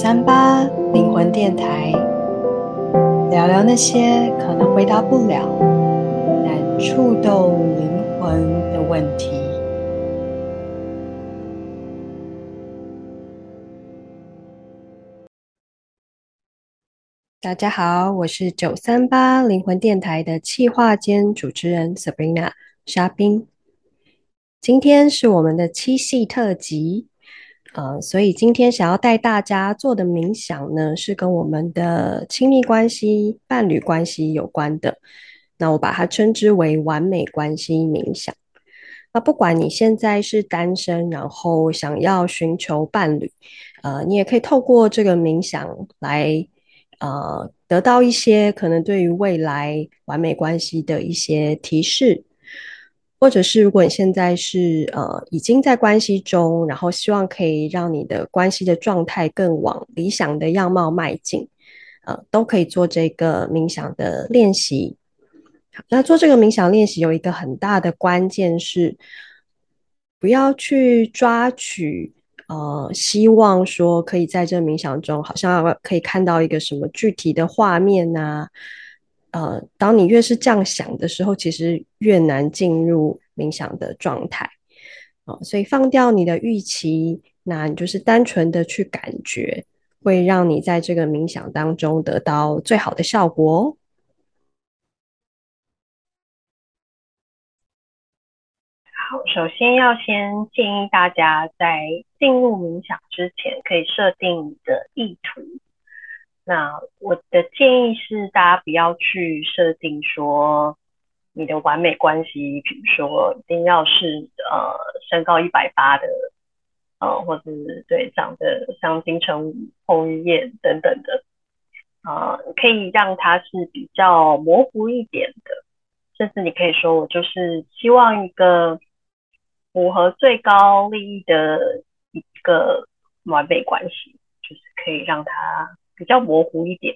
三八灵魂电台，聊聊那些可能回答不了，但触动灵魂的问题。大家好，我是九三八灵魂电台的企划兼主持人 Sabrina 莎冰。今天是我们的七夕特辑。呃，所以今天想要带大家做的冥想呢，是跟我们的亲密关系、伴侣关系有关的。那我把它称之为完美关系冥想。那不管你现在是单身，然后想要寻求伴侣，呃，你也可以透过这个冥想来，呃，得到一些可能对于未来完美关系的一些提示。或者是如果你现在是呃已经在关系中，然后希望可以让你的关系的状态更往理想的样貌迈进，呃，都可以做这个冥想的练习。那做这个冥想练习有一个很大的关键是，不要去抓取呃希望说可以在这冥想中好像可以看到一个什么具体的画面啊。呃，当你越是这样想的时候，其实越难进入冥想的状态。哦，所以放掉你的预期，那你就是单纯的去感觉，会让你在这个冥想当中得到最好的效果哦。好，首先要先建议大家在进入冥想之前，可以设定你的意图。那我的建议是，大家不要去设定说你的完美关系，比如说一定要是呃身高一百八的，呃，或者是对长得像金城武、彭于晏等等的，呃，可以让它是比较模糊一点的，甚至你可以说我就是希望一个符合最高利益的一个完美关系，就是可以让它。比较模糊一点，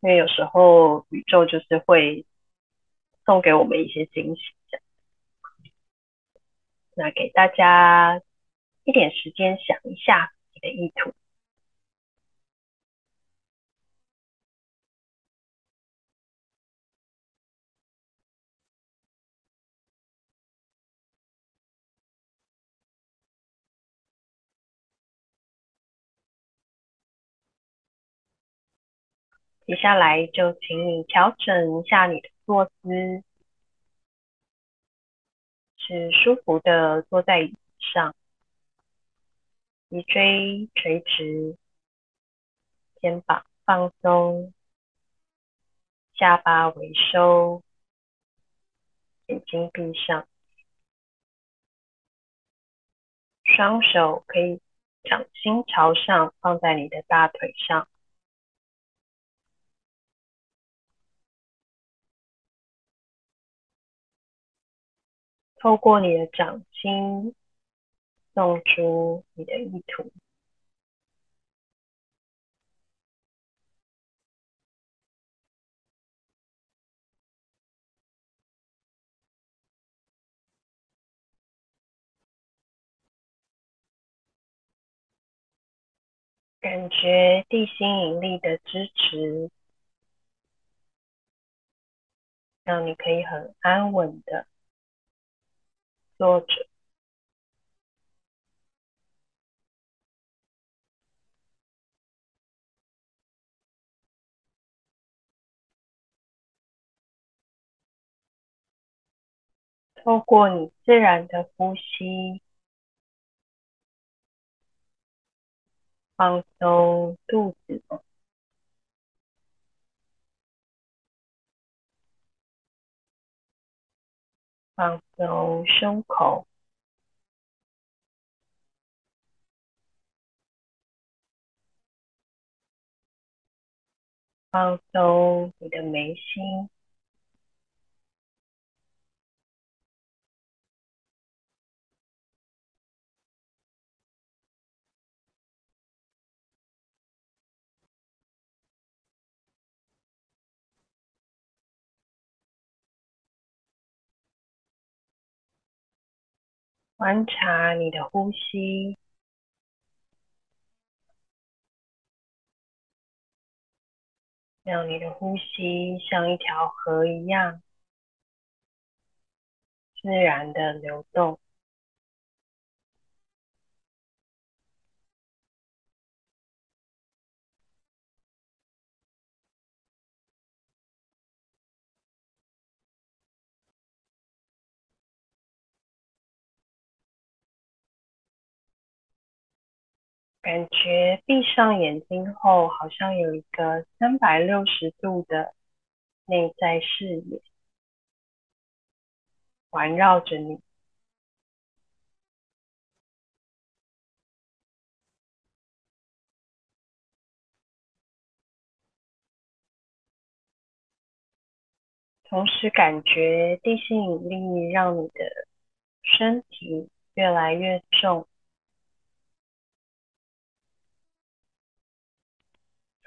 因为有时候宇宙就是会送给我们一些惊喜。那给大家一点时间想一下你的意图。接下来就请你调整一下你的坐姿，是舒服的坐在椅子上，脊椎垂直，肩膀放松，下巴微收，眼睛闭上，双手可以掌心朝上放在你的大腿上。透过你的掌心，送出你的意图。感觉地心引力的支持，让你可以很安稳的。坐着，透过你自然的呼吸，放松肚子。放松胸口，放松你的眉心，观察你的呼吸。让你的呼吸像一条河一样自然的流动。感觉闭上眼睛后，好像有一个三百六十度的内在视野环绕着你。同时，感觉地心引力让你的身体越来越重。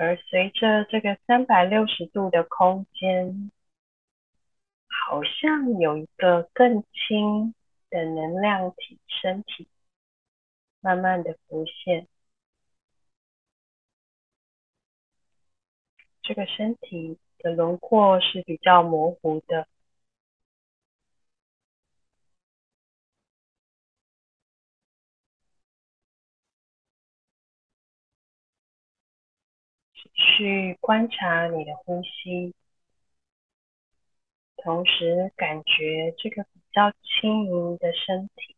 而随着这个三百六十度的空间，好像有一个更轻的能量体身体慢慢的浮现。这个身体的轮廓是比较模糊的。去观察你的呼吸，同时感觉这个比较轻盈的身体。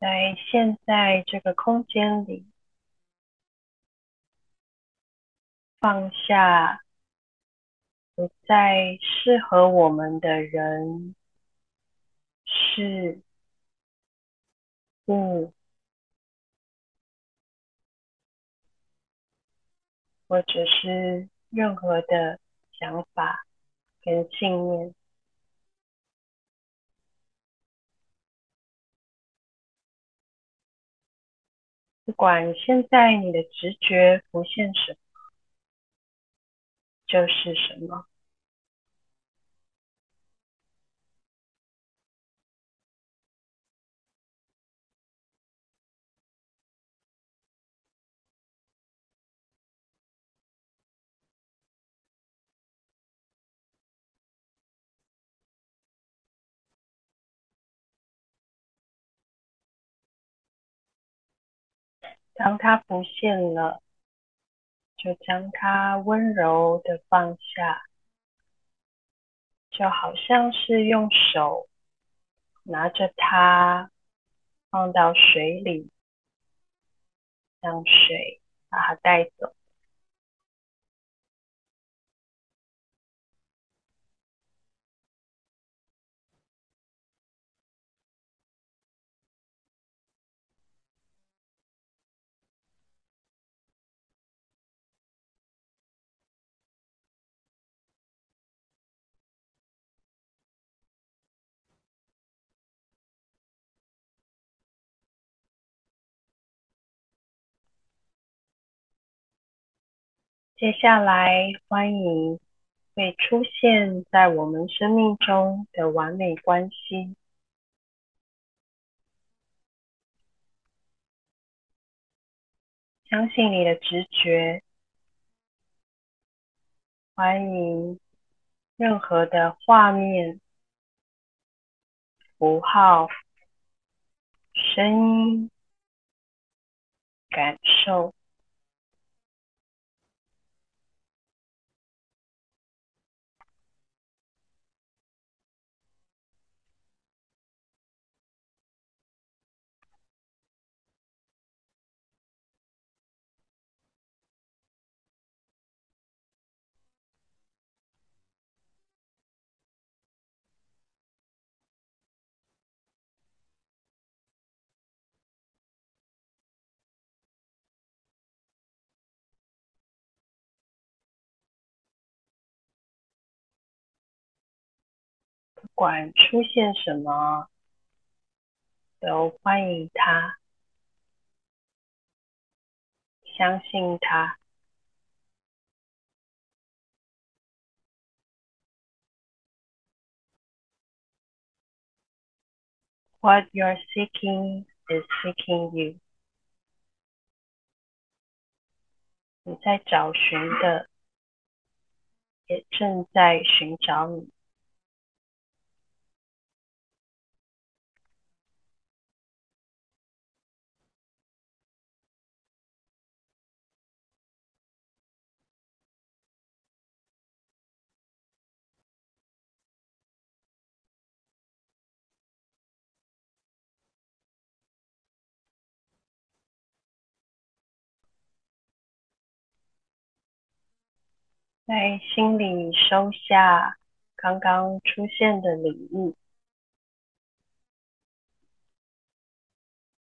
在现在这个空间里，放下不再适合我们的人、事、物，或者是任何的想法跟信念。不管现在你的直觉浮现什么，就是什么。当它浮现了，就将它温柔的放下，就好像是用手拿着它放到水里，让水把它带走。接下来，欢迎会出现在我们生命中的完美关系。相信你的直觉，欢迎任何的画面、符号、声音、感受。不管出现什么，都欢迎他，相信他。What you're seeking is seeking you。你在找寻的，也正在寻找你。在心里收下刚刚出现的礼物，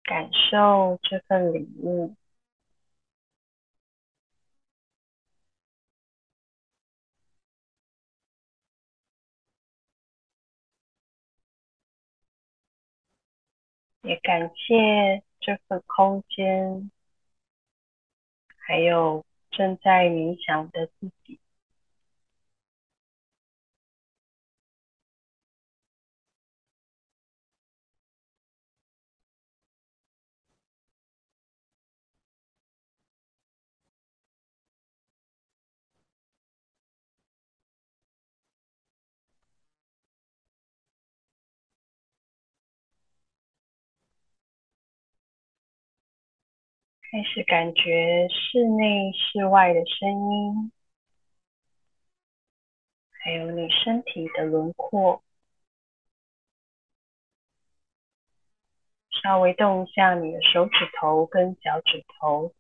感受这份礼物，也感谢这份空间，还有正在冥想的自己。开始感觉室内、室外的声音，还有你身体的轮廓，稍微动一下你的手指头跟脚趾头。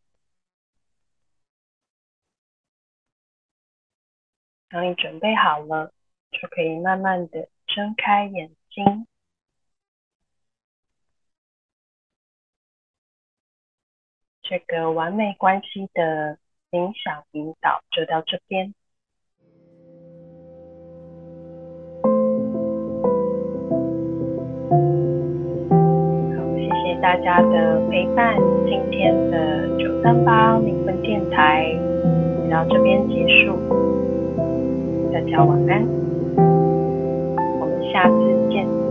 当你准备好了，就可以慢慢的睁开眼睛。这个完美关系的冥想引导就到这边。好，谢谢大家的陪伴，今天的九三八灵魂电台就到这边结束，大家晚安，我们下次见。